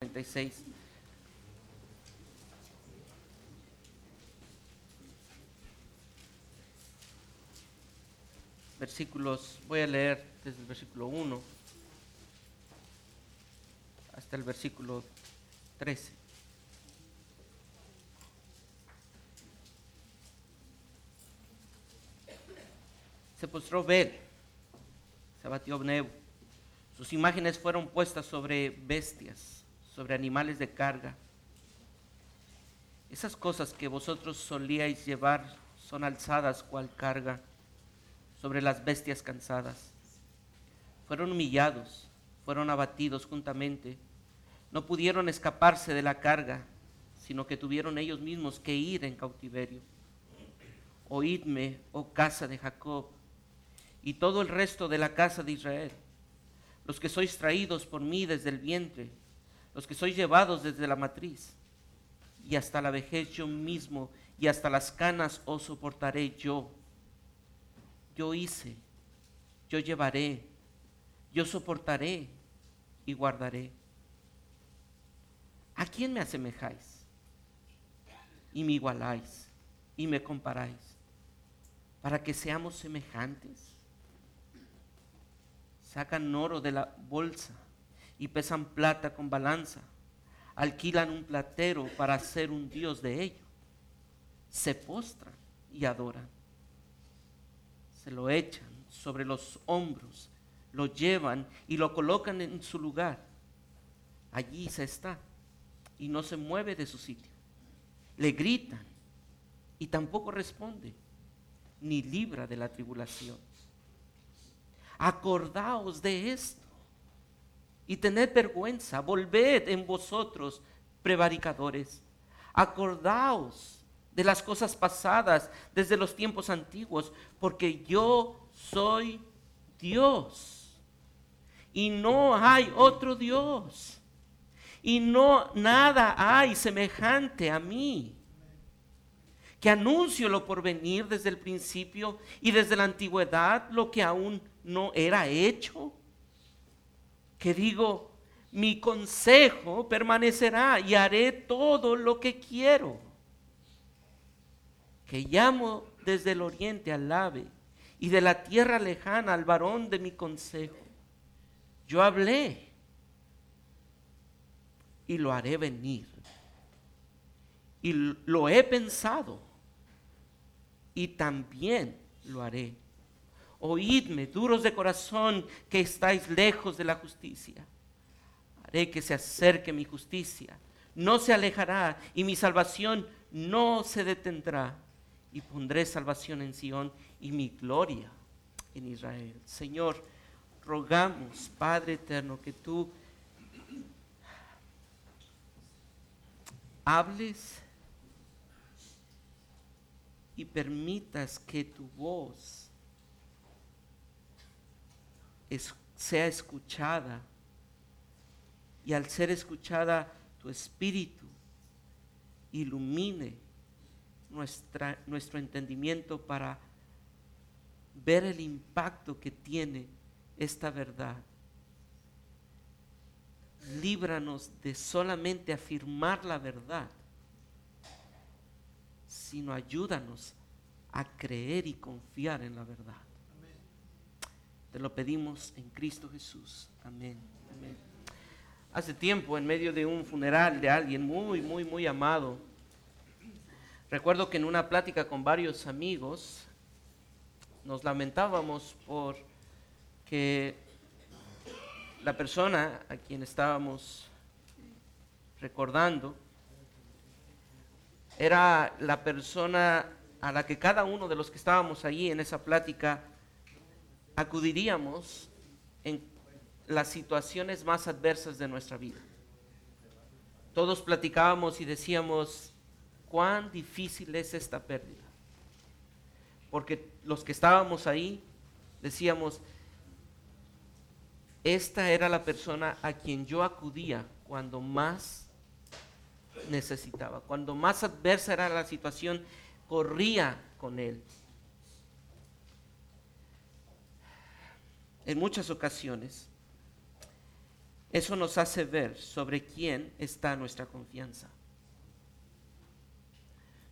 36. Versículos, voy a leer desde el versículo 1 hasta el versículo 13. Se postró Bel, se abatió Nebo. Sus imágenes fueron puestas sobre bestias, sobre animales de carga. Esas cosas que vosotros solíais llevar son alzadas cual carga sobre las bestias cansadas. Fueron humillados, fueron abatidos juntamente. No pudieron escaparse de la carga, sino que tuvieron ellos mismos que ir en cautiverio. Oídme, oh casa de Jacob, y todo el resto de la casa de Israel, los que sois traídos por mí desde el vientre, los que sois llevados desde la matriz, y hasta la vejez yo mismo, y hasta las canas os soportaré yo. Yo hice, yo llevaré, yo soportaré y guardaré. ¿A quién me asemejáis? Y me igualáis y me comparáis para que seamos semejantes. Sacan oro de la bolsa y pesan plata con balanza. Alquilan un platero para hacer un dios de ello. Se postran y adoran. Se lo echan sobre los hombros, lo llevan y lo colocan en su lugar. Allí se está y no se mueve de su sitio. Le gritan y tampoco responde, ni libra de la tribulación. Acordaos de esto y tened vergüenza, volved en vosotros, prevaricadores. Acordaos de las cosas pasadas desde los tiempos antiguos, porque yo soy Dios y no hay otro Dios. Y no nada hay semejante a mí. Que anuncio lo por venir desde el principio y desde la antigüedad lo que aún no era hecho. Que digo, mi consejo permanecerá y haré todo lo que quiero. Que llamo desde el oriente al ave y de la tierra lejana al varón de mi consejo. Yo hablé y lo haré venir. Y lo he pensado y también lo haré. Oídme, duros de corazón, que estáis lejos de la justicia. Haré que se acerque mi justicia. No se alejará y mi salvación no se detendrá. Y pondré salvación en Sión y mi gloria en Israel. Señor, rogamos, Padre eterno, que tú hables y permitas que tu voz sea escuchada y al ser escuchada tu espíritu ilumine nuestra, nuestro entendimiento para ver el impacto que tiene esta verdad líbranos de solamente afirmar la verdad, sino ayúdanos a creer y confiar en la verdad. Te lo pedimos en Cristo Jesús. Amén. Hace tiempo, en medio de un funeral de alguien muy, muy, muy amado, recuerdo que en una plática con varios amigos nos lamentábamos por que la persona a quien estábamos recordando era la persona a la que cada uno de los que estábamos allí en esa plática acudiríamos en las situaciones más adversas de nuestra vida. Todos platicábamos y decíamos, cuán difícil es esta pérdida. Porque los que estábamos ahí decíamos, esta era la persona a quien yo acudía cuando más necesitaba, cuando más adversa era la situación, corría con él. En muchas ocasiones, Eso nos hace ver sobre quién está nuestra confianza,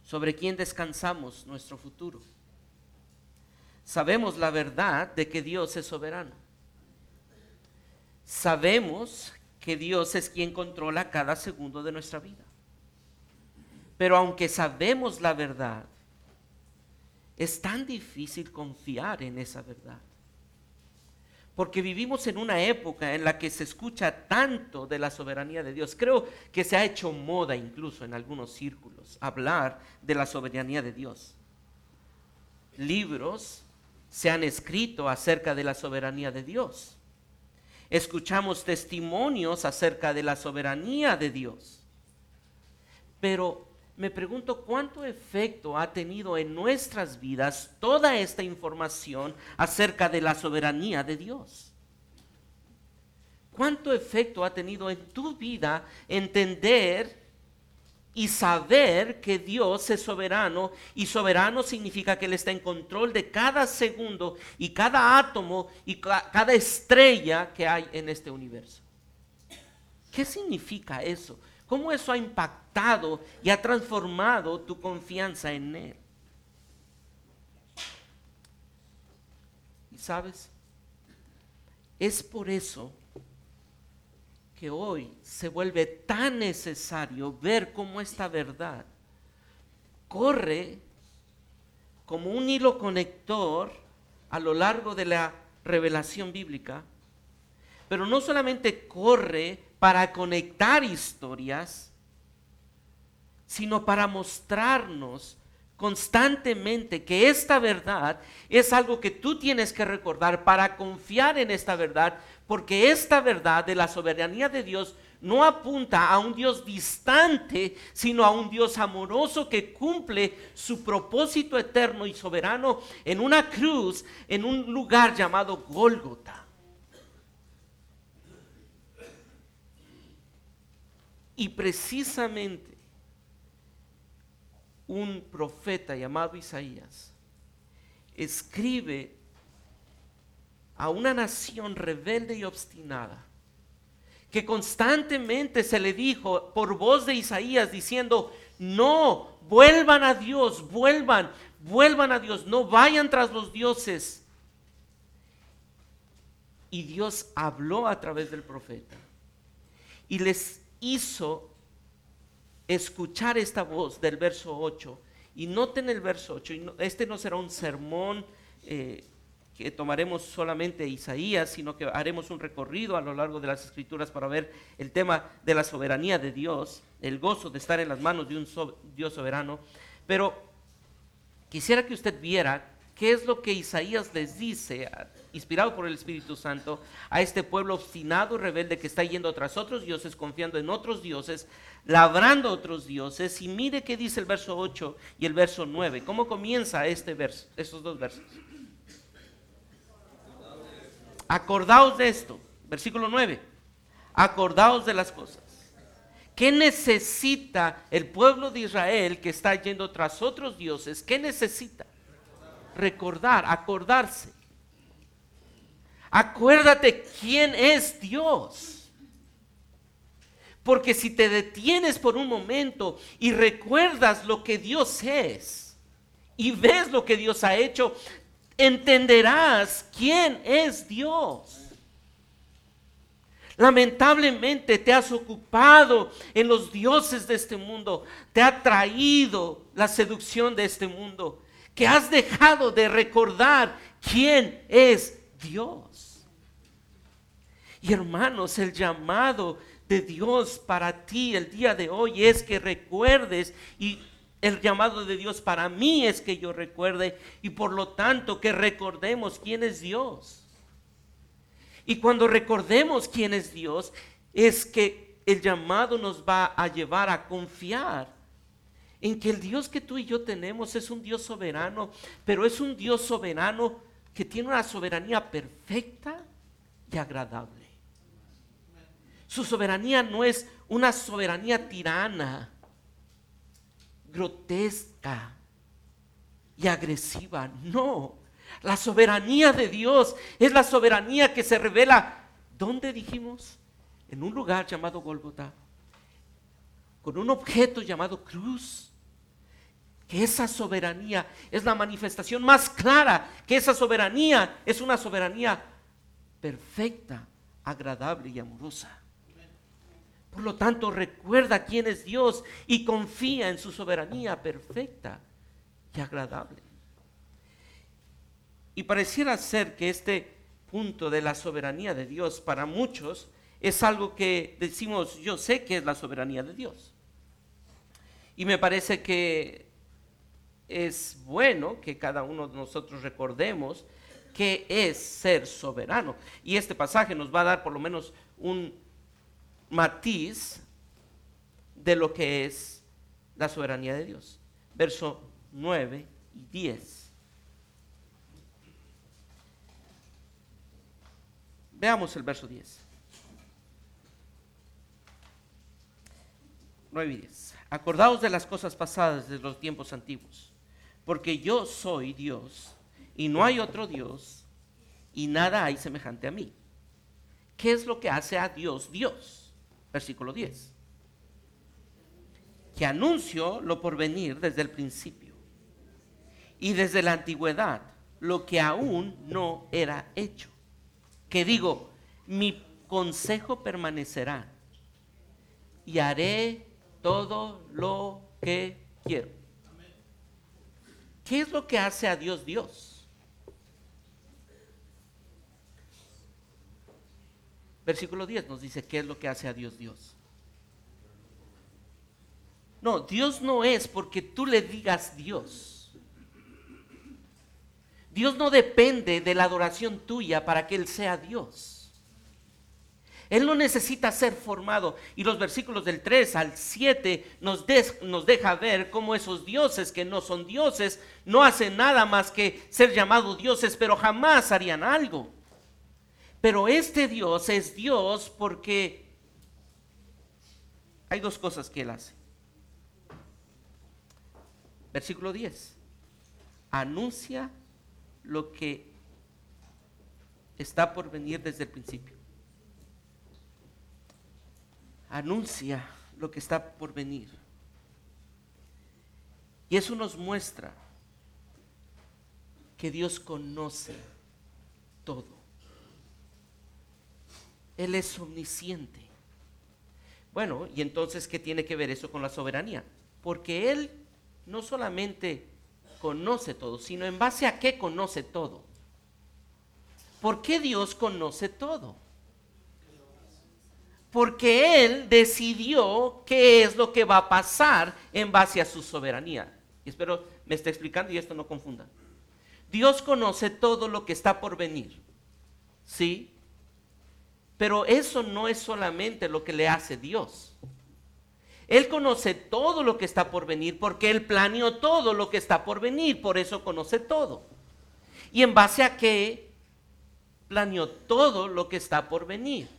sobre quién descansamos nuestro futuro. Sabemos la verdad de que Dios es soberano. Sabemos que Dios es quien controla cada segundo de nuestra vida. Pero aunque sabemos la verdad, es tan difícil confiar en esa verdad. Porque vivimos en una época en la que se escucha tanto de la soberanía de Dios. Creo que se ha hecho moda incluso en algunos círculos hablar de la soberanía de Dios. Libros se han escrito acerca de la soberanía de Dios. Escuchamos testimonios acerca de la soberanía de Dios. Pero me pregunto cuánto efecto ha tenido en nuestras vidas toda esta información acerca de la soberanía de Dios. ¿Cuánto efecto ha tenido en tu vida entender y saber que Dios es soberano? Y soberano significa que Él está en control de cada segundo y cada átomo y cada estrella que hay en este universo. ¿Qué significa eso? ¿Cómo eso ha impactado y ha transformado tu confianza en Él? Y sabes, es por eso que hoy se vuelve tan necesario ver cómo esta verdad corre como un hilo conector a lo largo de la revelación bíblica, pero no solamente corre para conectar historias, sino para mostrarnos constantemente que esta verdad es algo que tú tienes que recordar para confiar en esta verdad, porque esta verdad de la soberanía de Dios no apunta a un Dios distante, sino a un Dios amoroso que cumple su propósito eterno y soberano en una cruz, en un lugar llamado Gólgota. Y precisamente un profeta llamado Isaías escribe a una nación rebelde y obstinada, que constantemente se le dijo por voz de Isaías diciendo, no, vuelvan a Dios, vuelvan, vuelvan a Dios, no vayan tras los dioses. Y Dios habló a través del profeta y les hizo escuchar esta voz del verso 8. Y noten el verso 8, y este no será un sermón eh, que tomaremos solamente Isaías, sino que haremos un recorrido a lo largo de las escrituras para ver el tema de la soberanía de Dios, el gozo de estar en las manos de un Dios soberano. Pero quisiera que usted viera qué es lo que Isaías les dice inspirado por el Espíritu Santo, a este pueblo obstinado y rebelde que está yendo tras otros dioses, confiando en otros dioses, labrando otros dioses. Y mire qué dice el verso 8 y el verso 9. ¿Cómo comienza este verso, estos dos versos? Acordaos de esto, versículo 9. Acordaos de las cosas. ¿Qué necesita el pueblo de Israel que está yendo tras otros dioses? ¿Qué necesita? Recordar, acordarse. Acuérdate quién es Dios. Porque si te detienes por un momento y recuerdas lo que Dios es y ves lo que Dios ha hecho, entenderás quién es Dios. Lamentablemente te has ocupado en los dioses de este mundo, te ha traído la seducción de este mundo, que has dejado de recordar quién es Dios. Y hermanos, el llamado de Dios para ti el día de hoy es que recuerdes y el llamado de Dios para mí es que yo recuerde y por lo tanto que recordemos quién es Dios. Y cuando recordemos quién es Dios, es que el llamado nos va a llevar a confiar en que el Dios que tú y yo tenemos es un Dios soberano, pero es un Dios soberano que tiene una soberanía perfecta y agradable. Su soberanía no es una soberanía tirana, grotesca y agresiva. No, la soberanía de Dios es la soberanía que se revela, ¿dónde dijimos? en un lugar llamado Golgota, con un objeto llamado cruz, que esa soberanía es la manifestación más clara, que esa soberanía es una soberanía perfecta, agradable y amorosa. Por lo tanto, recuerda quién es Dios y confía en su soberanía perfecta y agradable. Y pareciera ser que este punto de la soberanía de Dios para muchos es algo que decimos, yo sé que es la soberanía de Dios. Y me parece que es bueno que cada uno de nosotros recordemos que es ser soberano. Y este pasaje nos va a dar por lo menos un matiz de lo que es la soberanía de Dios. Verso 9 y 10. Veamos el verso 10. 9 y 10. Acordaos de las cosas pasadas de los tiempos antiguos, porque yo soy Dios y no hay otro Dios y nada hay semejante a mí. ¿Qué es lo que hace a Dios Dios? Versículo 10. Que anuncio lo por venir desde el principio y desde la antigüedad lo que aún no era hecho. Que digo, mi consejo permanecerá y haré todo lo que quiero. ¿Qué es lo que hace a Dios Dios? Versículo 10 nos dice qué es lo que hace a Dios Dios. No, Dios no es porque tú le digas Dios. Dios no depende de la adoración tuya para que Él sea Dios. Él no necesita ser formado. Y los versículos del 3 al 7 nos, nos, deja ver cómo esos dioses que no son dioses no hacen nada más que ser llamados dioses, pero jamás harían algo. Pero este Dios es Dios porque hay dos cosas que Él hace. Versículo 10. Anuncia lo que está por venir desde el principio anuncia lo que está por venir. Y eso nos muestra que Dios conoce todo. Él es omnisciente. Bueno, y entonces, ¿qué tiene que ver eso con la soberanía? Porque Él no solamente conoce todo, sino en base a qué conoce todo. ¿Por qué Dios conoce todo? Porque Él decidió qué es lo que va a pasar en base a su soberanía. Y espero me esté explicando y esto no confunda. Dios conoce todo lo que está por venir, ¿sí? Pero eso no es solamente lo que le hace Dios. Él conoce todo lo que está por venir porque Él planeó todo lo que está por venir, por eso conoce todo. Y en base a qué planeó todo lo que está por venir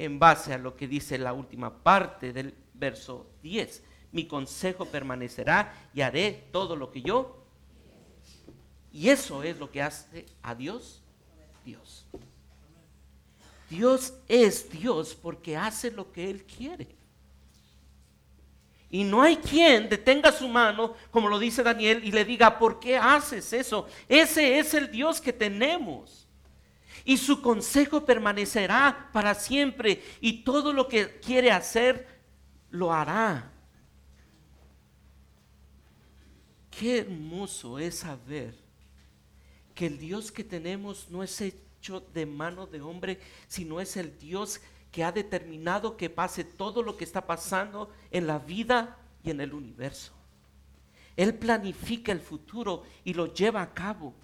en base a lo que dice la última parte del verso 10. Mi consejo permanecerá y haré todo lo que yo. Y eso es lo que hace a Dios Dios. Dios es Dios porque hace lo que Él quiere. Y no hay quien detenga su mano, como lo dice Daniel, y le diga, ¿por qué haces eso? Ese es el Dios que tenemos y su consejo permanecerá para siempre y todo lo que quiere hacer lo hará. Qué hermoso es saber que el Dios que tenemos no es hecho de mano de hombre, sino es el Dios que ha determinado que pase todo lo que está pasando en la vida y en el universo. Él planifica el futuro y lo lleva a cabo.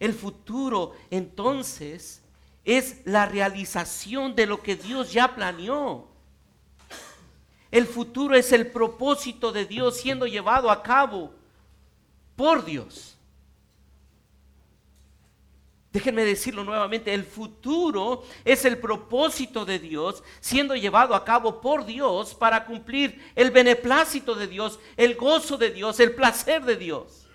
El futuro entonces es la realización de lo que Dios ya planeó. El futuro es el propósito de Dios siendo llevado a cabo por Dios. Déjenme decirlo nuevamente, el futuro es el propósito de Dios siendo llevado a cabo por Dios para cumplir el beneplácito de Dios, el gozo de Dios, el placer de Dios.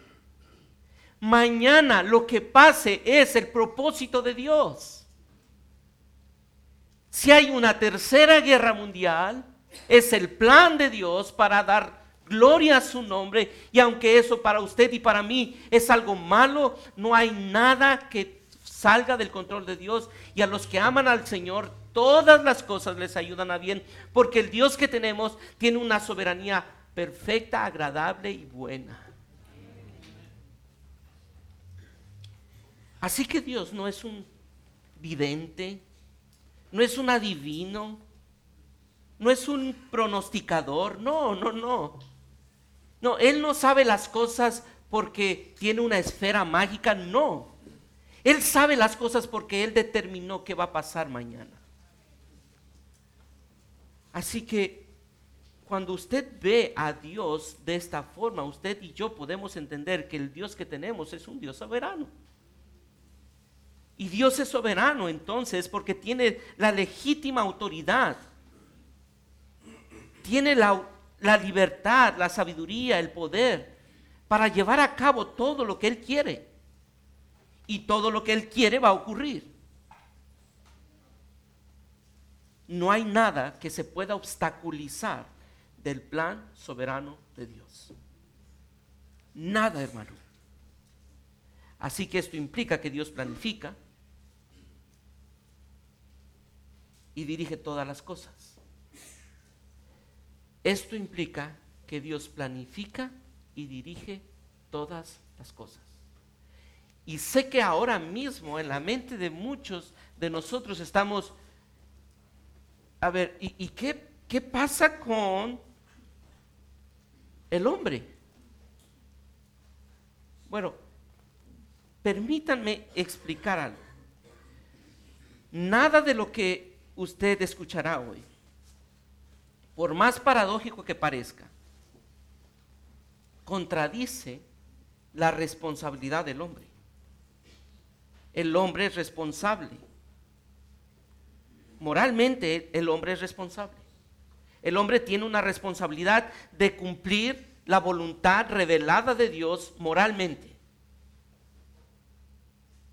Mañana lo que pase es el propósito de Dios. Si hay una tercera guerra mundial, es el plan de Dios para dar gloria a su nombre. Y aunque eso para usted y para mí es algo malo, no hay nada que salga del control de Dios. Y a los que aman al Señor, todas las cosas les ayudan a bien, porque el Dios que tenemos tiene una soberanía perfecta, agradable y buena. Así que Dios no es un vidente, no es un adivino, no es un pronosticador, no, no, no. No, Él no sabe las cosas porque tiene una esfera mágica, no. Él sabe las cosas porque Él determinó qué va a pasar mañana. Así que cuando usted ve a Dios de esta forma, usted y yo podemos entender que el Dios que tenemos es un Dios soberano. Y Dios es soberano entonces porque tiene la legítima autoridad, tiene la la libertad, la sabiduría, el poder para llevar a cabo todo lo que Él quiere. Y todo lo que Él quiere va a ocurrir. No hay nada que se pueda obstaculizar del plan soberano de Dios. Nada, hermano. Así que esto implica que Dios planifica y dirige todas las cosas. Esto implica que Dios planifica y dirige todas las cosas. Y sé que ahora mismo en la mente de muchos de nosotros estamos, a ver, ¿y, qué, qué pasa con el hombre? Bueno, permítanme explicar algo. Nada de lo que usted escuchará hoy por más paradójico que parezca, contradice la responsabilidad del hombre. El hombre es responsable. Moralmente el hombre es responsable. El hombre tiene una responsabilidad de cumplir la voluntad revelada de Dios moralmente.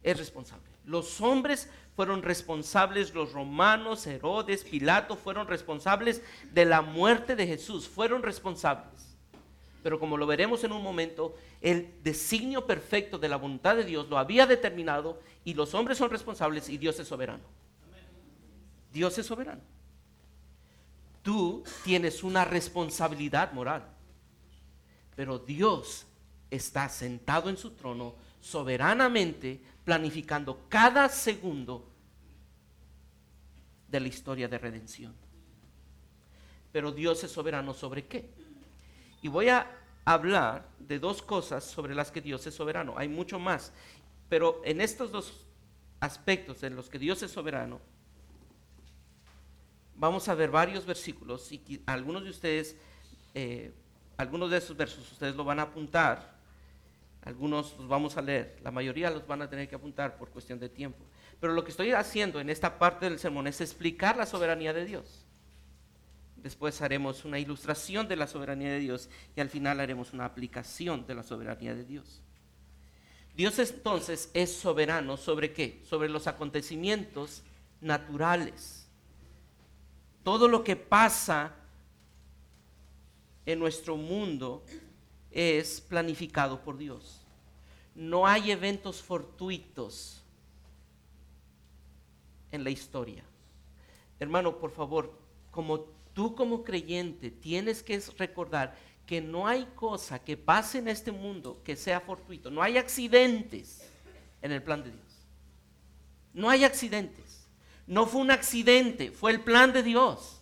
Es responsable. Los hombres fueron responsables los romanos, Herodes, Pilato, fueron responsables de la muerte de Jesús, fueron responsables. Pero como lo veremos en un momento, el designio perfecto de la voluntad de Dios lo había determinado y los hombres son responsables y Dios es soberano. Dios es soberano. Tú tienes una responsabilidad moral, pero Dios está sentado en su trono soberanamente planificando cada segundo de la historia de redención. Pero Dios es soberano sobre qué? Y voy a hablar de dos cosas sobre las que Dios es soberano. Hay mucho más, pero en estos dos aspectos en los que Dios es soberano, vamos a ver varios versículos y algunos de ustedes, eh, algunos de esos versos ustedes lo van a apuntar algunos los vamos a leer, la mayoría los van a tener que apuntar por cuestión de tiempo. Pero lo que estoy haciendo en esta parte del sermón es explicar la soberanía de Dios. Después haremos una ilustración de la soberanía de Dios y al final haremos una aplicación de la soberanía de Dios. Dios entonces es soberano sobre qué? Sobre los acontecimientos naturales. Todo lo que pasa en nuestro mundo es planificado por Dios. No hay eventos fortuitos en la historia. Hermano, por favor, como tú como creyente tienes que recordar que no hay cosa que pase en este mundo que sea fortuito. No hay accidentes en el plan de Dios. No hay accidentes. No fue un accidente, fue el plan de Dios.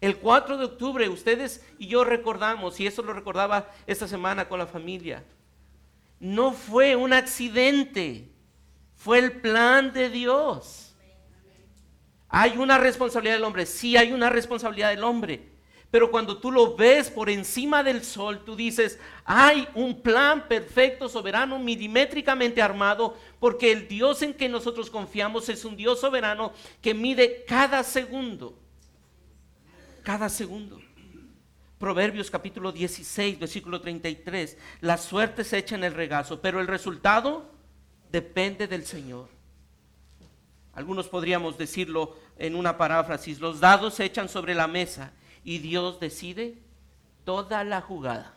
El 4 de octubre ustedes y yo recordamos, y eso lo recordaba esta semana con la familia, no fue un accidente, fue el plan de Dios. Hay una responsabilidad del hombre, sí hay una responsabilidad del hombre, pero cuando tú lo ves por encima del sol, tú dices, hay un plan perfecto, soberano, milimétricamente armado, porque el Dios en que nosotros confiamos es un Dios soberano que mide cada segundo cada segundo. Proverbios capítulo 16, versículo 33. La suerte se echa en el regazo, pero el resultado depende del Señor. Algunos podríamos decirlo en una paráfrasis, los dados se echan sobre la mesa y Dios decide toda la jugada.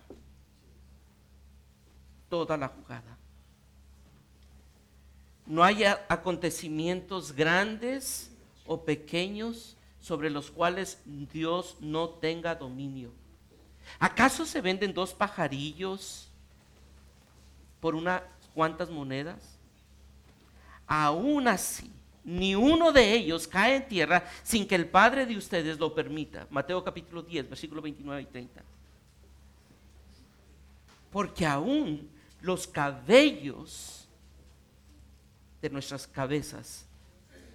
Toda la jugada. No hay acontecimientos grandes o pequeños sobre los cuales Dios no tenga dominio. ¿Acaso se venden dos pajarillos por unas cuantas monedas? Aún así, ni uno de ellos cae en tierra sin que el Padre de ustedes lo permita. Mateo capítulo 10, versículo 29 y 30. Porque aún los cabellos de nuestras cabezas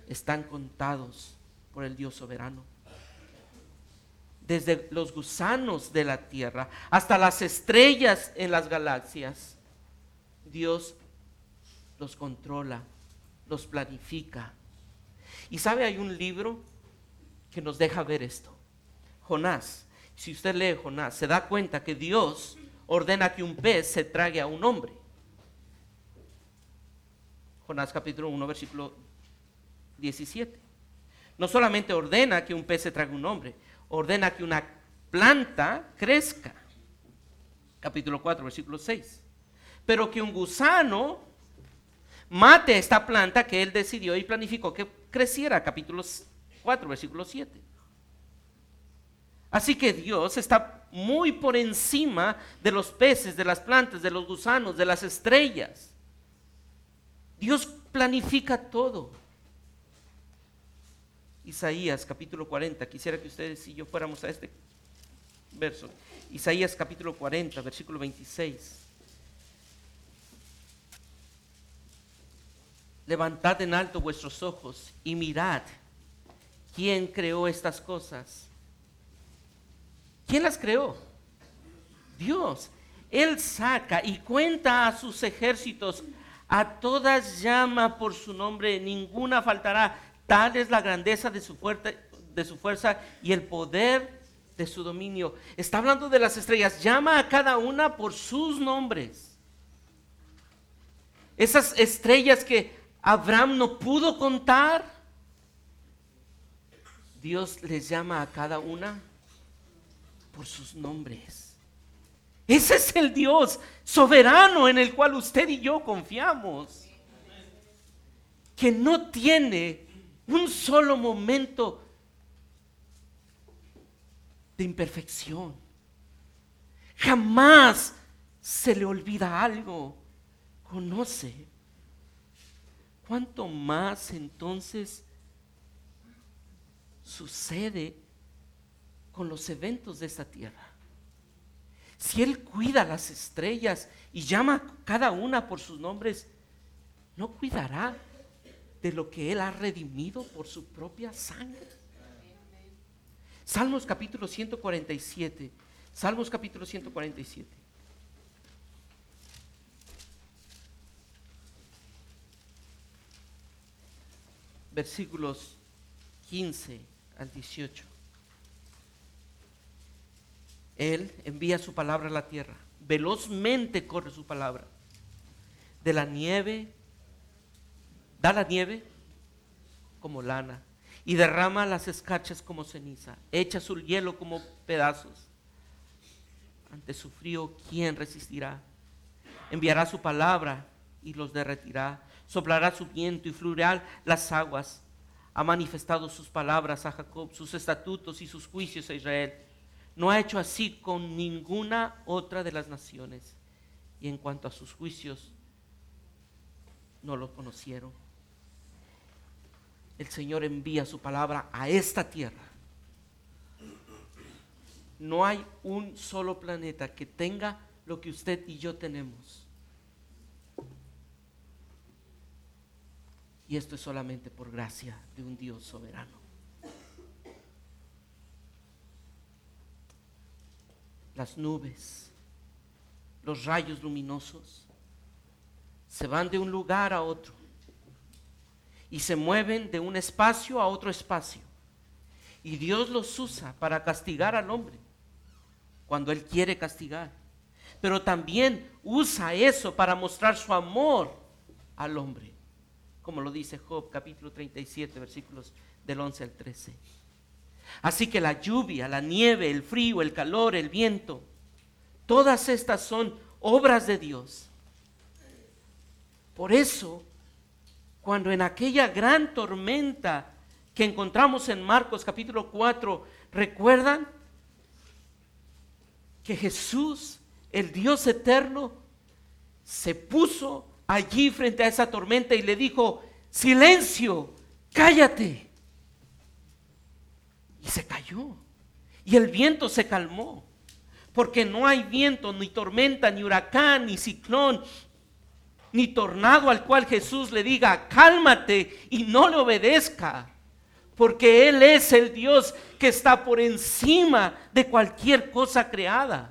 están contados por el Dios soberano. Desde los gusanos de la tierra hasta las estrellas en las galaxias, Dios los controla, los planifica. Y sabe, hay un libro que nos deja ver esto. Jonás, si usted lee Jonás, se da cuenta que Dios ordena que un pez se trague a un hombre. Jonás capítulo 1, versículo 17. No solamente ordena que un pez se trague un hombre, ordena que una planta crezca. Capítulo 4, versículo 6. Pero que un gusano mate a esta planta que él decidió y planificó que creciera. Capítulo 4, versículo 7. Así que Dios está muy por encima de los peces, de las plantas, de los gusanos, de las estrellas. Dios planifica todo. Isaías capítulo 40, quisiera que ustedes y yo fuéramos a este verso. Isaías capítulo 40, versículo 26. Levantad en alto vuestros ojos y mirad quién creó estas cosas. ¿Quién las creó? Dios. Él saca y cuenta a sus ejércitos a todas llama por su nombre, ninguna faltará. Tal es la grandeza de su, fuerza y el poder de su dominio. Está hablando de las estrellas. Llama a cada una por sus nombres. Esas estrellas que Abraham no pudo contar, Dios les llama a cada una por sus nombres. Ese es el Dios soberano en el cual usted y yo confiamos. Que no tiene un solo momento de imperfección. Jamás se le olvida algo. Conoce. ¿Cuánto más entonces sucede con los eventos de esta tierra? Si Él cuida las estrellas y llama cada una por sus nombres, ¿no cuidará de lo que Él ha redimido por su propia sangre? Salmos capítulo 147. Salmos capítulo 147. Versículos 15 al 18. Él envía su palabra a la tierra. Velozmente corre su palabra. De la nieve, da la nieve como lana y derrama las escarchas como ceniza. Echa su hielo como pedazos. Ante su frío, ¿quién resistirá? Enviará su palabra y los derretirá. Soplará su viento y fluirán las aguas. Ha manifestado sus palabras a Jacob, sus estatutos y sus juicios a Israel no ha hecho así con ninguna otra de las naciones. Y en cuanto a sus juicios, no lo conocieron. El Señor envía su palabra a esta tierra. No hay un solo planeta que tenga lo que usted y yo tenemos. Y esto es solamente por gracia de un Dios soberano. las nubes, los rayos luminosos, se van de un lugar a otro y se mueven de un espacio a otro espacio. Y Dios los usa para castigar al hombre cuando Él quiere castigar. Pero también usa eso para mostrar su amor al hombre. Como lo dice Job capítulo 37 versículos del 11 al 13. Así que la lluvia, la nieve, el frío, el calor, el viento, todas estas son obras de Dios. Por eso, cuando en aquella gran tormenta que encontramos en Marcos capítulo 4, ¿recuerdan? Que Jesús, el Dios eterno, se puso allí frente a esa tormenta y le dijo, silencio, cállate. Y se cayó. Y el viento se calmó. Porque no hay viento, ni tormenta, ni huracán, ni ciclón, ni tornado al cual Jesús le diga, cálmate y no le obedezca. Porque Él es el Dios que está por encima de cualquier cosa creada.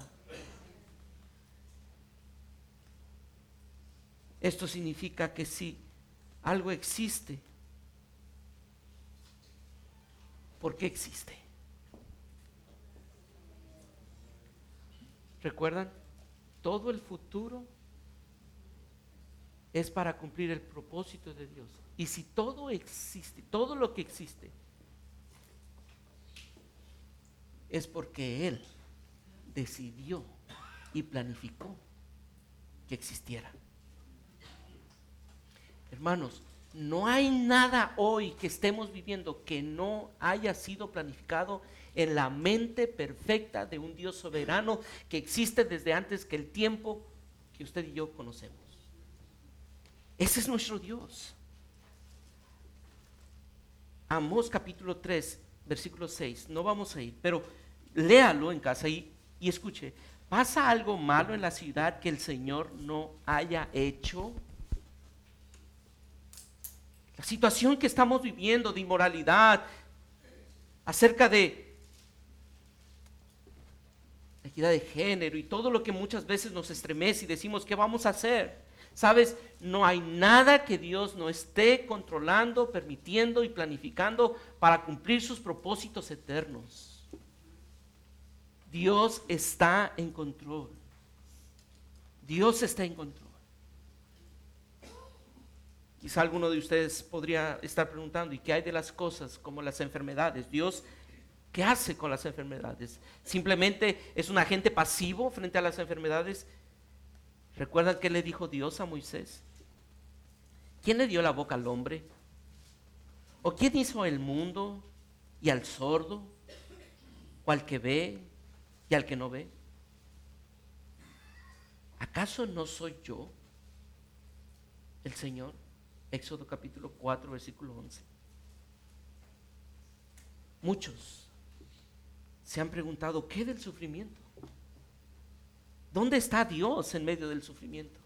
Esto significa que si algo existe, ¿por qué existe? ¿Recuerdan? Todo el futuro es para cumplir el propósito de Dios. Y si todo existe, todo lo que existe, es porque Él decidió y planificó que existiera. Hermanos, no hay nada hoy que estemos viviendo que no haya sido planificado en la mente perfecta de un Dios soberano que existe desde antes que el tiempo que usted y yo conocemos. Ese es nuestro Dios. Amós capítulo 3, versículo 6. No vamos a ir, pero léalo en casa y, y escuche. ¿Pasa algo malo en la ciudad que el Señor no haya hecho? La situación que estamos viviendo de inmoralidad, acerca de equidad de género y todo lo que muchas veces nos estremece y decimos, ¿qué vamos a hacer? Sabes, no hay nada que Dios no esté controlando, permitiendo y planificando para cumplir sus propósitos eternos. Dios está en control. Dios está en control. Quizá alguno de ustedes podría estar preguntando, ¿y qué hay de las cosas como las enfermedades? Dios, ¿qué hace con las enfermedades? ¿Simplemente es un agente pasivo frente a las enfermedades? ¿Recuerdan qué le dijo Dios a Moisés? ¿Quién le dio la boca al hombre? ¿O quién hizo el mundo y al sordo? ¿O al que ve y al que no ve? ¿Acaso no soy yo el Señor? Éxodo capítulo 4, versículo 11. Muchos se han preguntado, ¿qué del sufrimiento? ¿Dónde está Dios en medio del sufrimiento?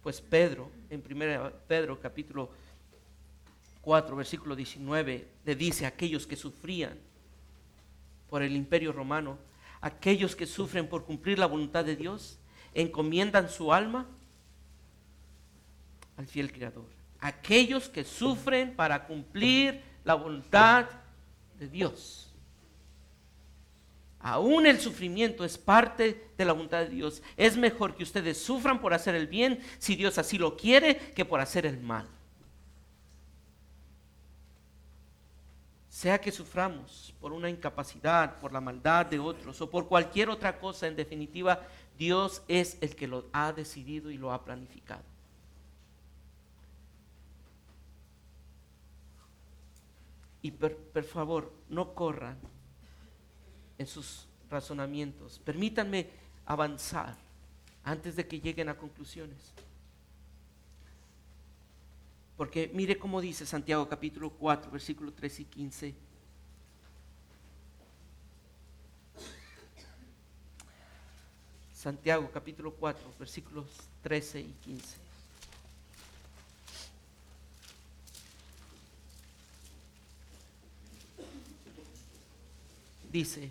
Pues Pedro, en 1 Pedro capítulo 4, versículo 19, le dice a aquellos que sufrían por el imperio romano, aquellos que sufren por cumplir la voluntad de Dios, encomiendan su alma al fiel Creador. Aquellos que sufren para cumplir la voluntad de Dios. Aún el sufrimiento es parte de la voluntad de Dios. Es mejor que ustedes sufran por hacer el bien, si Dios así lo quiere, que por hacer el mal. Sea que suframos por una incapacidad, por la maldad de otros o por cualquier otra cosa, en definitiva, Dios es el que lo ha decidido y lo ha planificado. Y por, favor, no corran en sus razonamientos. Permítanme avanzar antes de que lleguen a conclusiones. Porque mire cómo dice Santiago capítulo 4, versículo 3 y 15. Santiago capítulo 4, versículos 13 y 15. Dice,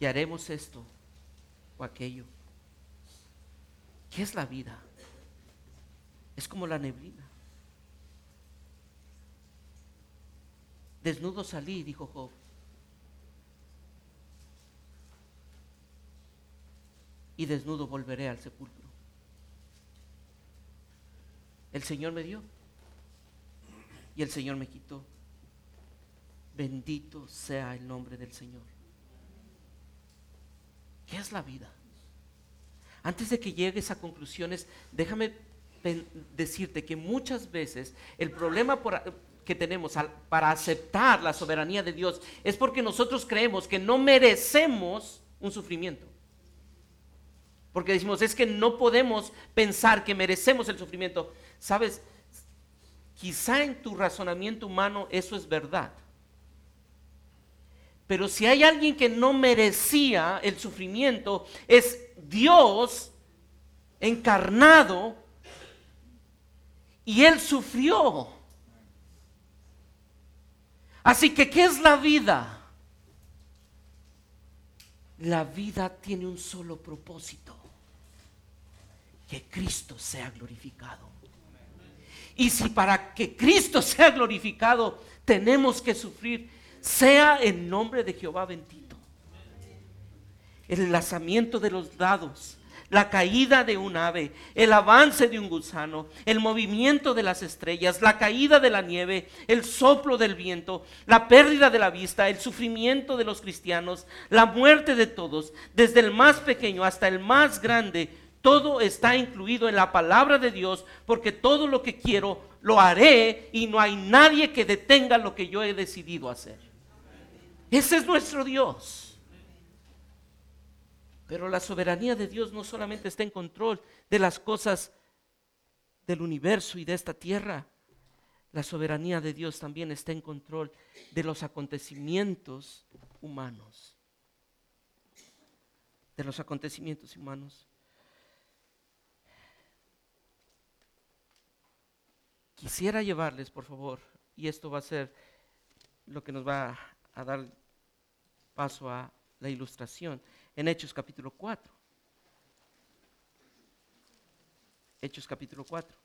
y haremos esto o aquello. ¿Qué es la vida? Es como la neblina. Desnudo salí, dijo Job. Y desnudo volveré al sepulcro. El Señor me dio y el Señor me quitó. Bendito sea el nombre del Señor. ¿Qué es la vida? Antes de que llegues a conclusiones, déjame decirte que muchas veces el problema que tenemos para aceptar la soberanía de Dios es porque nosotros creemos que no merecemos un sufrimiento. Porque decimos, es que no podemos pensar que merecemos el sufrimiento. Sabes, quizá en tu razonamiento humano eso es verdad. Pero si hay alguien que no merecía el sufrimiento, es Dios encarnado y Él sufrió. Así que, ¿qué es la vida? La vida tiene un solo propósito, que Cristo sea glorificado. Y si para que Cristo sea glorificado tenemos que sufrir, sea en nombre de Jehová bendito. El enlazamiento de los dados, la caída de un ave, el avance de un gusano, el movimiento de las estrellas, la caída de la nieve, el soplo del viento, la pérdida de la vista, el sufrimiento de los cristianos, la muerte de todos, desde el más pequeño hasta el más grande, todo está incluido en la palabra de Dios, porque todo lo que quiero lo haré y no hay nadie que detenga lo que yo he decidido hacer. Ese es nuestro Dios. Pero la soberanía de Dios no solamente está en control de las cosas del universo y de esta tierra. La soberanía de Dios también está en control de los acontecimientos humanos. De los acontecimientos humanos. Quisiera llevarles, por favor, y esto va a ser lo que nos va a dar paso a la ilustración en Hechos capítulo 4. Hechos capítulo 4.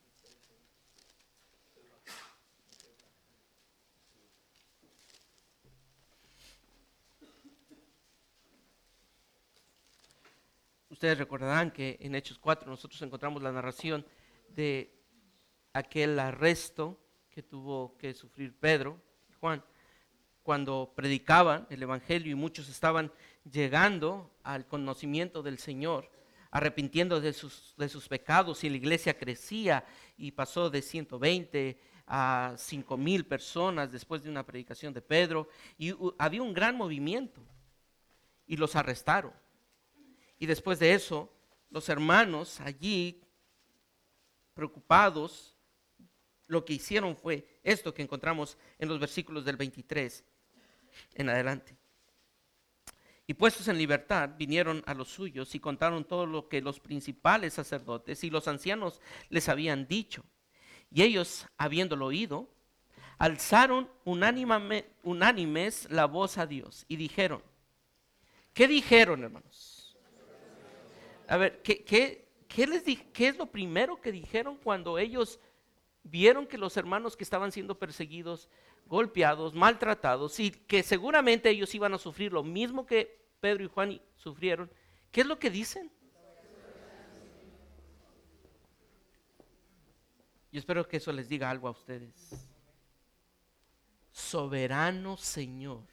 Ustedes recordarán que en Hechos 4 nosotros encontramos la narración de aquel arresto que tuvo que sufrir Pedro y Juan cuando predicaban el Evangelio y muchos estaban llegando al conocimiento del Señor, arrepintiendo de sus, de sus pecados y la iglesia crecía y pasó de 120 a 5 mil personas después de una predicación de Pedro y había un gran movimiento y los arrestaron. Y después de eso, los hermanos allí, preocupados, lo que hicieron fue esto que encontramos en los versículos del 23 en adelante. Y puestos en libertad, vinieron a los suyos y contaron todo lo que los principales sacerdotes y los ancianos les habían dicho. Y ellos, habiéndolo oído, alzaron unánimes la voz a Dios y dijeron, ¿qué dijeron, hermanos? A ver, ¿qué, qué, les ¿qué es lo primero que dijeron cuando ellos vieron que los hermanos que estaban siendo perseguidos golpeados, maltratados y que seguramente ellos iban a sufrir lo mismo que Pedro y Juan sufrieron, ¿qué es lo que dicen? Yo espero que eso les diga algo a ustedes. Soberano Señor,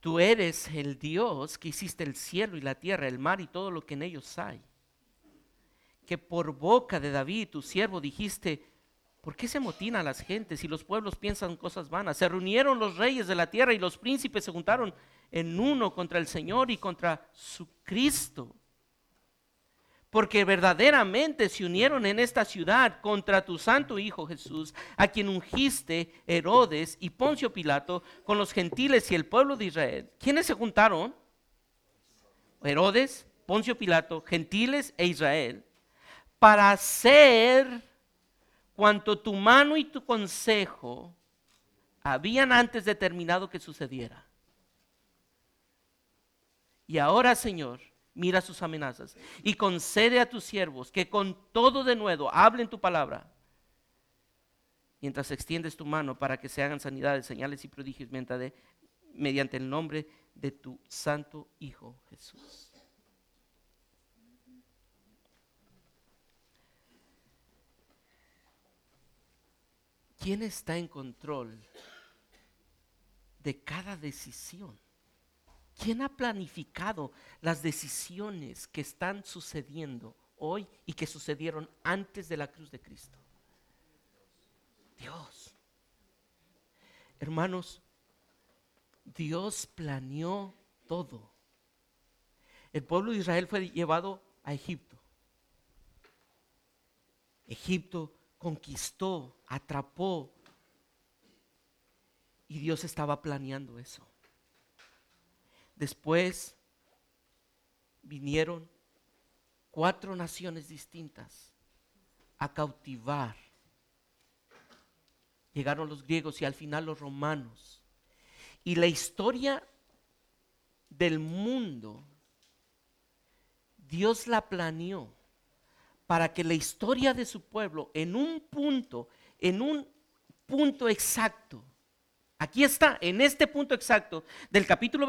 tú eres el Dios que hiciste el cielo y la tierra, el mar y todo lo que en ellos hay. Que por boca de David, tu siervo, dijiste, ¿Por qué se motinan las gentes y los pueblos piensan cosas vanas? Se reunieron los reyes de la tierra y los príncipes se juntaron en uno contra el Señor y contra su Cristo. Porque verdaderamente se unieron en esta ciudad contra tu santo Hijo Jesús, a quien ungiste Herodes y Poncio Pilato con los gentiles y el pueblo de Israel. ¿Quiénes se juntaron? Herodes, Poncio Pilato, gentiles e Israel, para hacer cuanto tu mano y tu consejo habían antes determinado que sucediera. Y ahora, Señor, mira sus amenazas y concede a tus siervos que con todo de nuevo hablen tu palabra. Mientras extiendes tu mano para que se hagan sanidades, señales y prodigios mediante el nombre de tu santo Hijo Jesús. ¿Quién está en control de cada decisión? ¿Quién ha planificado las decisiones que están sucediendo hoy y que sucedieron antes de la cruz de Cristo? Dios. Hermanos, Dios planeó todo. El pueblo de Israel fue llevado a Egipto. Egipto conquistó, atrapó. Y Dios estaba planeando eso. Después vinieron cuatro naciones distintas a cautivar. Llegaron los griegos y al final los romanos. Y la historia del mundo, Dios la planeó para que la historia de su pueblo en un punto, en un punto exacto, Aquí está, en este punto exacto del capítulo,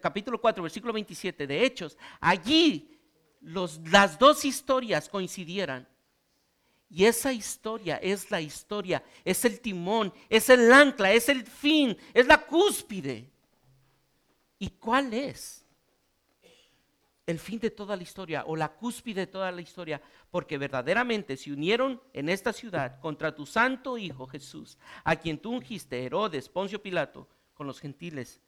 capítulo 4, versículo 27 de Hechos, allí las dos historias coincidieran. Y esa historia es la historia, es el timón, es el ancla, es el fin, es la cúspide. ¿Y cuál es? El fin de toda la historia o la cúspide de toda la historia, porque verdaderamente se unieron en esta ciudad contra tu santo Hijo Jesús, a quien tú ungiste, Herodes, Poncio Pilato, con los gentiles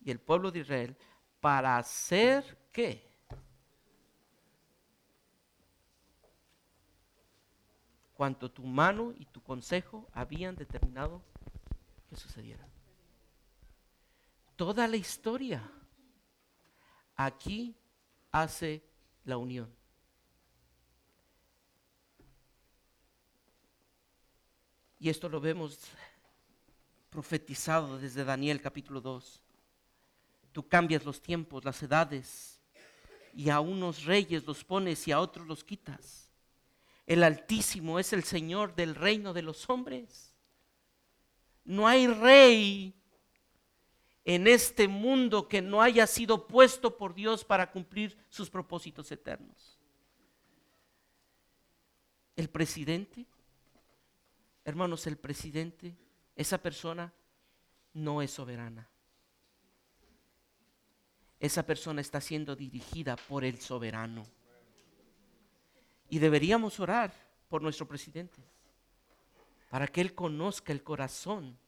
y el pueblo de Israel, para hacer qué? Cuanto tu mano y tu consejo habían determinado que sucediera. Toda la historia aquí hace la unión. Y esto lo vemos profetizado desde Daniel capítulo 2. Tú cambias los tiempos, las edades, y a unos reyes los pones y a otros los quitas. El Altísimo es el Señor del reino de los hombres. No hay rey en este mundo que no haya sido puesto por Dios para cumplir sus propósitos eternos. El presidente, hermanos, el presidente, esa persona no es soberana. Esa persona está siendo dirigida por el soberano. Y deberíamos orar por nuestro presidente, para que él conozca el corazón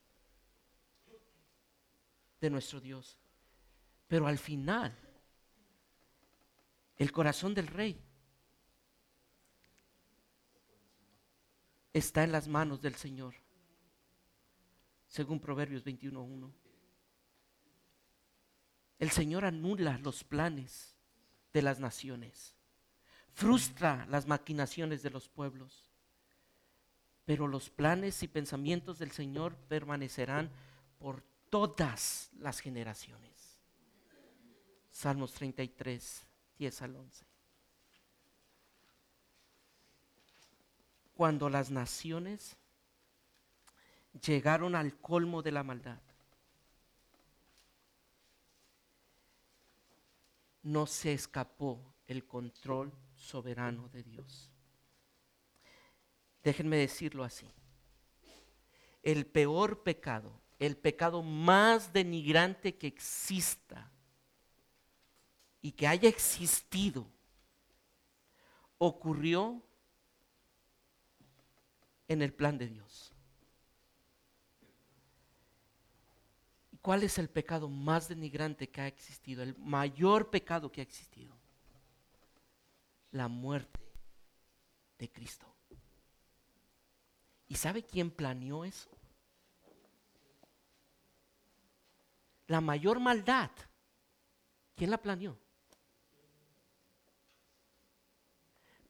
de nuestro Dios. Pero al final, el corazón del rey está en las manos del Señor, según Proverbios 21.1. El Señor anula los planes de las naciones, frustra las maquinaciones de los pueblos, pero los planes y pensamientos del Señor permanecerán por todas las generaciones. Salmos 33, 10 al 11. Cuando las naciones llegaron al colmo de la maldad, no se escapó el control soberano de Dios. Déjenme decirlo así. El peor pecado el pecado más denigrante que exista y que haya existido ocurrió en el plan de Dios. ¿Y cuál es el pecado más denigrante que ha existido? El mayor pecado que ha existido. La muerte de Cristo. ¿Y sabe quién planeó eso? La mayor maldad, ¿quién la planeó?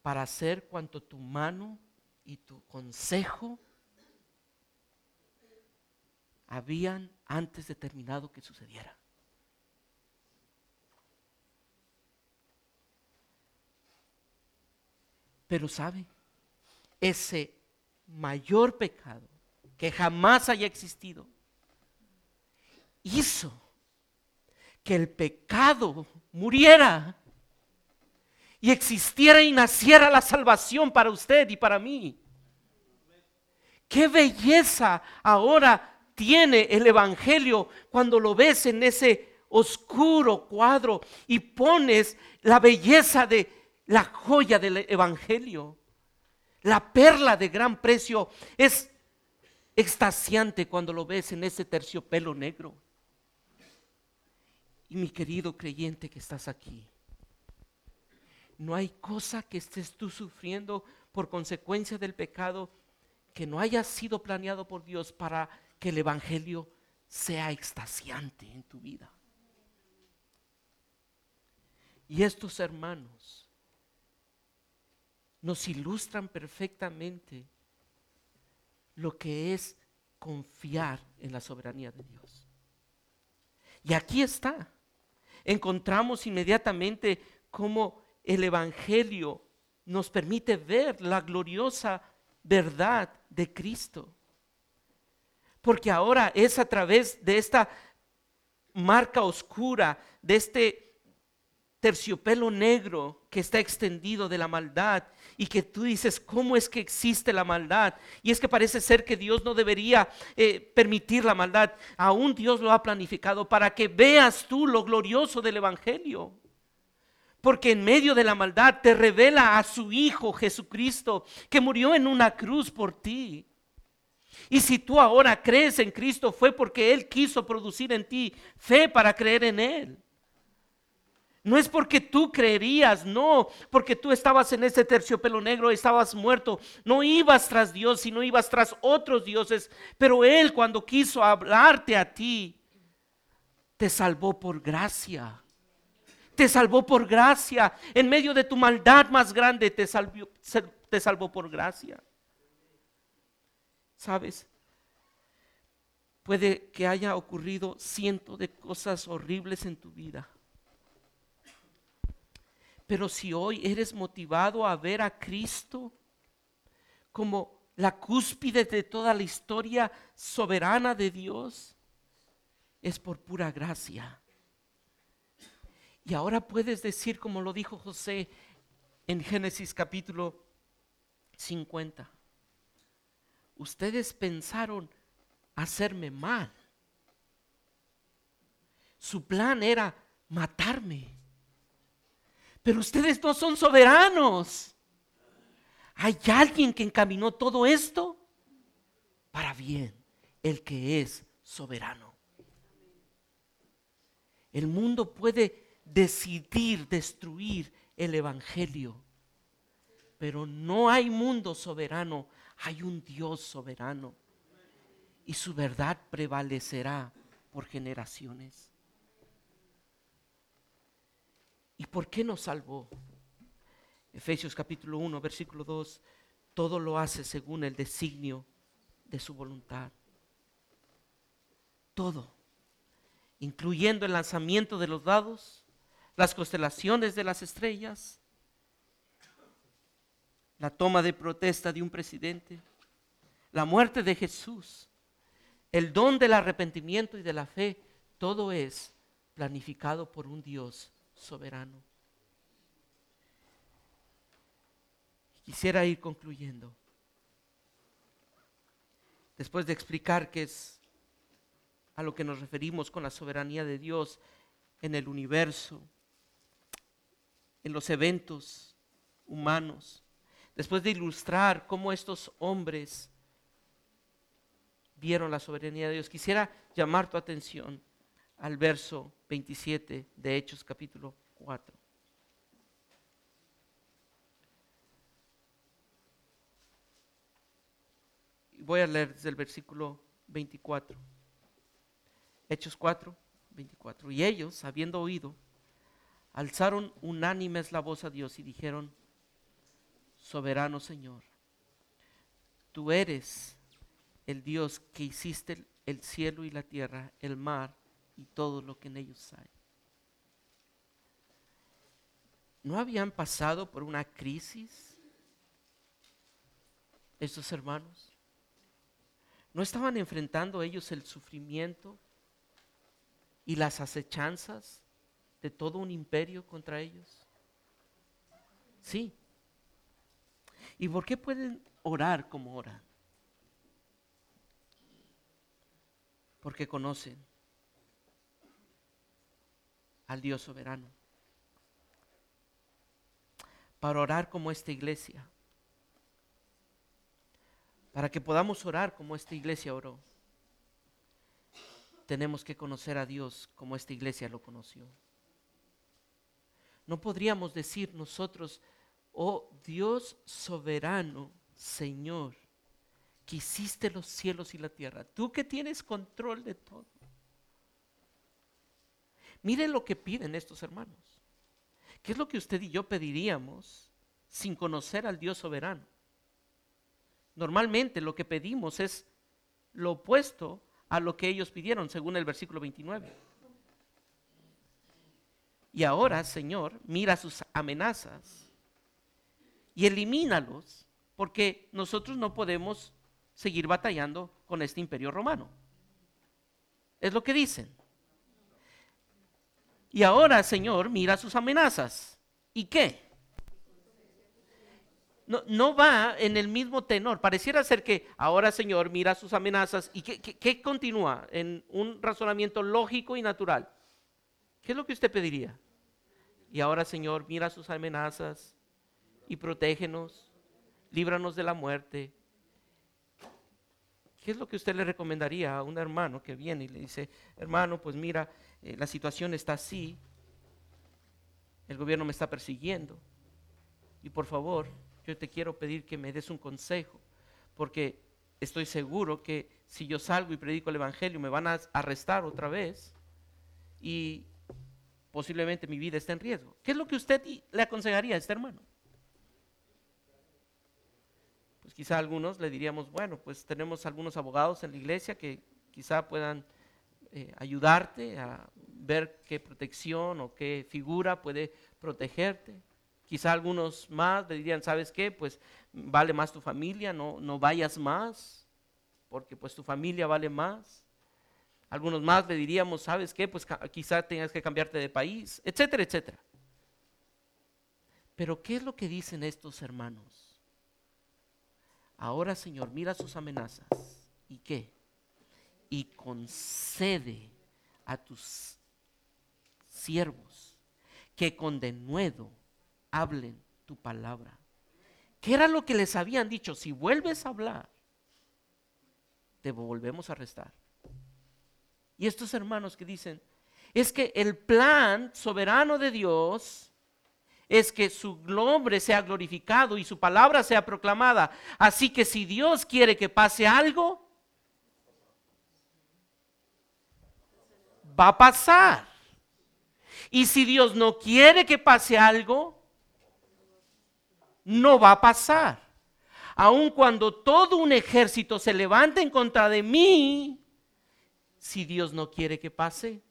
Para hacer cuanto tu mano y tu consejo habían antes determinado que sucediera. Pero sabe, ese mayor pecado que jamás haya existido hizo que el pecado muriera y existiera y naciera la salvación para usted y para mí. Qué belleza ahora tiene el Evangelio cuando lo ves en ese oscuro cuadro y pones la belleza de la joya del Evangelio. La perla de gran precio es extasiante cuando lo ves en ese terciopelo negro. Y mi querido creyente que estás aquí, no hay cosa que estés tú sufriendo por consecuencia del pecado que no haya sido planeado por Dios para que el Evangelio sea extasiante en tu vida. Y estos hermanos nos ilustran perfectamente lo que es confiar en la soberanía de Dios. Y aquí está encontramos inmediatamente cómo el Evangelio nos permite ver la gloriosa verdad de Cristo. Porque ahora es a través de esta marca oscura, de este terciopelo negro que está extendido de la maldad y que tú dices, ¿cómo es que existe la maldad? Y es que parece ser que Dios no debería eh, permitir la maldad. Aún Dios lo ha planificado para que veas tú lo glorioso del Evangelio. Porque en medio de la maldad te revela a su Hijo Jesucristo, que murió en una cruz por ti. Y si tú ahora crees en Cristo fue porque Él quiso producir en ti fe para creer en Él. No es porque tú creerías, no, porque tú estabas en ese terciopelo negro, estabas muerto, no ibas tras Dios, sino ibas tras otros dioses, pero Él cuando quiso hablarte a ti, te salvó por gracia. Te salvó por gracia. En medio de tu maldad más grande, te, salvó, te salvó por gracia. ¿Sabes? Puede que haya ocurrido cientos de cosas horribles en tu vida pero si hoy eres motivado a ver a Cristo como la cúspide de toda la historia soberana de Dios, es por pura gracia. Y ahora puedes decir, como lo dijo José en Génesis capítulo 50, ustedes pensaron hacerme mal. Su plan era matarme. Pero ustedes no son soberanos. Hay alguien que encaminó todo esto para bien, el que es soberano. El mundo puede decidir destruir el Evangelio, pero no hay mundo soberano, hay un Dios soberano y su verdad prevalecerá por generaciones. ¿Y por qué nos salvó? Efesios capítulo 1, versículo 2, todo lo hace según el designio de su voluntad. Todo, incluyendo el lanzamiento de los dados, las constelaciones de las estrellas, la toma de protesta de un presidente, la muerte de Jesús, el don del arrepentimiento y de la fe, todo es planificado por un Dios soberano. Quisiera ir concluyendo. Después de explicar qué es a lo que nos referimos con la soberanía de Dios en el universo, en los eventos humanos, después de ilustrar cómo estos hombres vieron la soberanía de Dios, quisiera llamar tu atención al verso 27 de Hechos capítulo 4. Voy a leer desde el versículo 24. Hechos 4, 24. Y ellos, habiendo oído, alzaron unánimes la voz a Dios y dijeron, Soberano Señor, tú eres el Dios que hiciste el cielo y la tierra, el mar y todo lo que en ellos hay. ¿No habían pasado por una crisis estos hermanos? ¿No estaban enfrentando ellos el sufrimiento y las acechanzas de todo un imperio contra ellos? Sí. ¿Y por qué pueden orar como oran? Porque conocen al Dios soberano. Para orar como esta iglesia. Para que podamos orar como esta iglesia oró. Tenemos que conocer a Dios como esta iglesia lo conoció. No podríamos decir nosotros, oh Dios soberano, Señor, que hiciste los cielos y la tierra, tú que tienes control de todo. Mire lo que piden estos hermanos. ¿Qué es lo que usted y yo pediríamos sin conocer al Dios soberano? Normalmente lo que pedimos es lo opuesto a lo que ellos pidieron, según el versículo 29. Y ahora, Señor, mira sus amenazas y elimínalos, porque nosotros no podemos seguir batallando con este imperio romano. Es lo que dicen. Y ahora, Señor, mira sus amenazas. ¿Y qué? No, no, va en el mismo tenor. Pareciera ser que ahora, Señor, mira sus amenazas. ¿Y qué, qué continúa? En un razonamiento lógico y natural. ¿Qué es lo que usted pediría? Y ahora, Señor, mira sus amenazas y protégenos, líbranos de la muerte. ¿Qué es lo que usted le recomendaría a un hermano que viene y le dice, hermano, pues mira, eh, la situación está así, el gobierno me está persiguiendo y por favor, yo te quiero pedir que me des un consejo, porque estoy seguro que si yo salgo y predico el Evangelio me van a arrestar otra vez y posiblemente mi vida esté en riesgo. ¿Qué es lo que usted le aconsejaría a este hermano? Pues quizá algunos le diríamos, bueno, pues tenemos algunos abogados en la iglesia que quizá puedan eh, ayudarte a ver qué protección o qué figura puede protegerte. Quizá algunos más le dirían, ¿sabes qué? Pues vale más tu familia, no, no vayas más, porque pues tu familia vale más. Algunos más le diríamos, ¿sabes qué? Pues quizá tengas que cambiarte de país, etcétera, etcétera. Pero ¿qué es lo que dicen estos hermanos? Ahora, Señor, mira sus amenazas. ¿Y qué? Y concede a tus siervos que con denuedo hablen tu palabra. ¿Qué era lo que les habían dicho? Si vuelves a hablar, te volvemos a arrestar. Y estos hermanos que dicen, es que el plan soberano de Dios es que su nombre sea glorificado y su palabra sea proclamada. Así que si Dios quiere que pase algo, va a pasar. Y si Dios no quiere que pase algo, no va a pasar. Aun cuando todo un ejército se levante en contra de mí, si Dios no quiere que pase,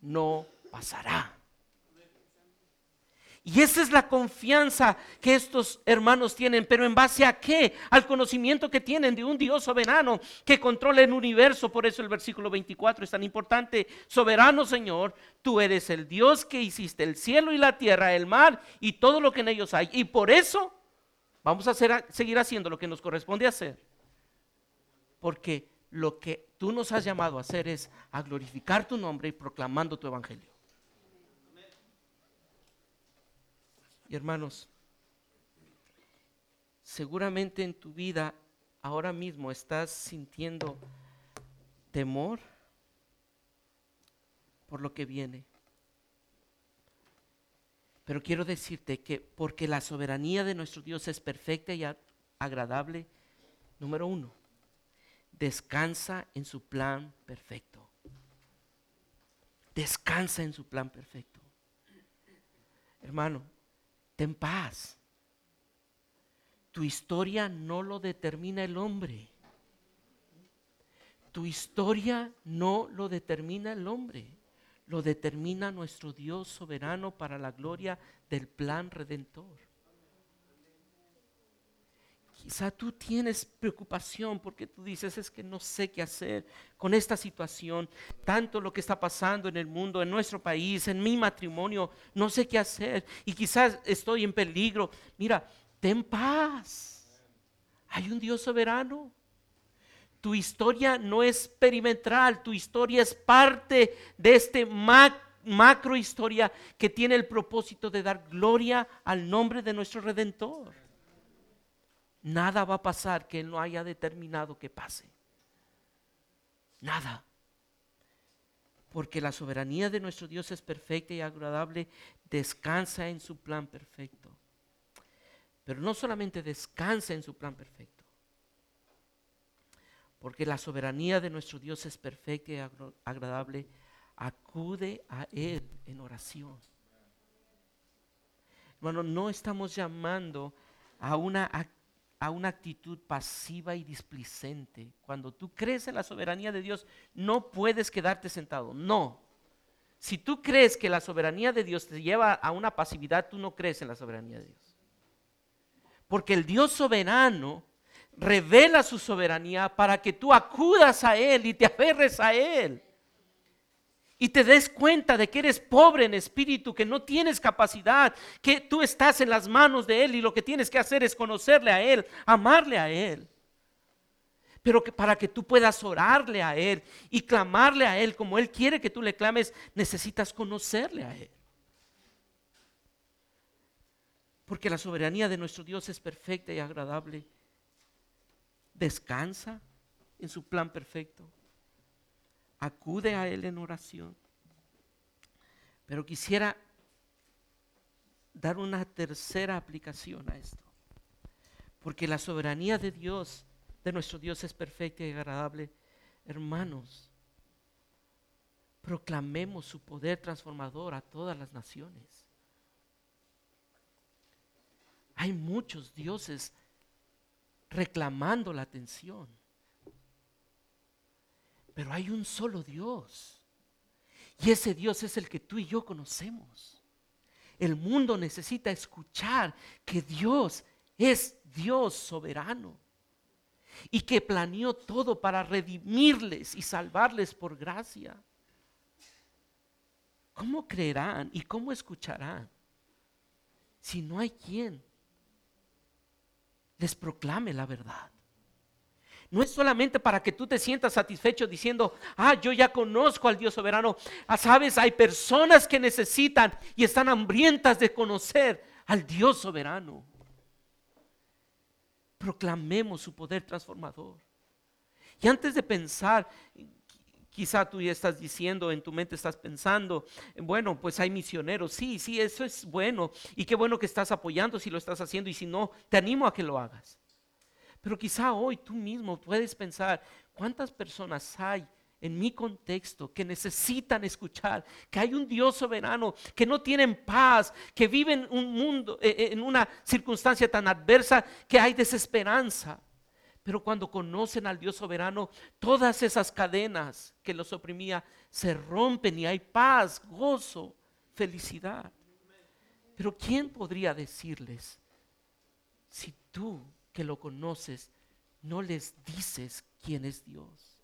no pasará. Y esa es la confianza que estos hermanos tienen, pero en base a qué? Al conocimiento que tienen de un Dios soberano que controla el universo. Por eso el versículo 24 es tan importante. Soberano Señor, tú eres el Dios que hiciste el cielo y la tierra, el mar y todo lo que en ellos hay. Y por eso vamos a seguir haciendo lo que nos corresponde hacer. Porque lo que tú nos has llamado a hacer es a glorificar tu nombre y proclamando tu evangelio. Y hermanos, seguramente en tu vida ahora mismo estás sintiendo temor por lo que viene. Pero quiero decirte que porque la soberanía de nuestro Dios es perfecta y agradable, número uno, descansa en su plan perfecto. Descansa en su plan perfecto. Hermano, ten paz. Tu historia no lo determina el hombre. Tu historia no lo determina el hombre. Lo determina nuestro Dios soberano para la gloria del plan redentor. Quizá tú tienes preocupación porque tú dices, es que no sé qué hacer con esta situación, tanto lo que está pasando en el mundo, en nuestro país, en mi matrimonio, no sé qué hacer y quizás estoy en peligro. Mira, ten paz. Hay un Dios soberano. Tu historia no es perimetral, tu historia es parte de este macro historia que tiene el propósito de dar gloria al nombre de nuestro Redentor. Nada va a pasar que Él no haya determinado que pase. Nada. Porque la soberanía de nuestro Dios es perfecta y agradable, descansa en su plan perfecto. Pero no solamente descansa en su plan perfecto, porque la soberanía de nuestro Dios es perfecta y agradable, acude a Él en oración. Bueno, no estamos llamando a una actividad a una actitud pasiva y displicente. Cuando tú crees en la soberanía de Dios, no puedes quedarte sentado. No. Si tú crees que la soberanía de Dios te lleva a una pasividad, tú no crees en la soberanía de Dios. Porque el Dios soberano revela su soberanía para que tú acudas a Él y te aferres a Él y te des cuenta de que eres pobre en espíritu, que no tienes capacidad, que tú estás en las manos de Él y lo que tienes que hacer es conocerle a Él, amarle a Él. Pero que para que tú puedas orarle a Él y clamarle a Él como Él quiere que tú le clames, necesitas conocerle a Él. Porque la soberanía de nuestro Dios es perfecta y agradable. Descansa en su plan perfecto acude a Él en oración. Pero quisiera dar una tercera aplicación a esto. Porque la soberanía de Dios, de nuestro Dios, es perfecta y agradable. Hermanos, proclamemos su poder transformador a todas las naciones. Hay muchos dioses reclamando la atención. Pero hay un solo Dios. Y ese Dios es el que tú y yo conocemos. El mundo necesita escuchar que Dios es Dios soberano y que planeó todo para redimirles y salvarles por gracia. ¿Cómo creerán y cómo escucharán si no hay quien les proclame la verdad? No es solamente para que tú te sientas satisfecho diciendo, ah, yo ya conozco al Dios soberano. Ah, sabes, hay personas que necesitan y están hambrientas de conocer al Dios soberano. Proclamemos su poder transformador. Y antes de pensar, quizá tú ya estás diciendo, en tu mente estás pensando, bueno, pues hay misioneros. Sí, sí, eso es bueno. Y qué bueno que estás apoyando si lo estás haciendo. Y si no, te animo a que lo hagas. Pero quizá hoy tú mismo puedes pensar, ¿cuántas personas hay en mi contexto que necesitan escuchar que hay un Dios soberano, que no tienen paz, que viven un mundo eh, eh, en una circunstancia tan adversa que hay desesperanza? Pero cuando conocen al Dios soberano, todas esas cadenas que los oprimía se rompen y hay paz, gozo, felicidad. Pero ¿quién podría decirles si tú que lo conoces, no les dices quién es Dios.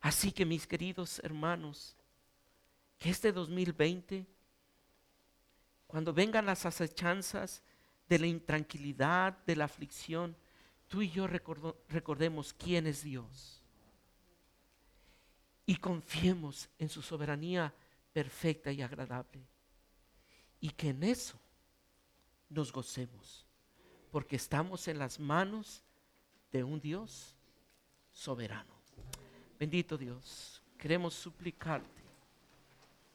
Así que mis queridos hermanos, que este 2020, cuando vengan las acechanzas de la intranquilidad, de la aflicción, tú y yo recordemos quién es Dios. Y confiemos en su soberanía perfecta y agradable. Y que en eso nos gocemos porque estamos en las manos de un Dios soberano. Bendito Dios, queremos suplicarte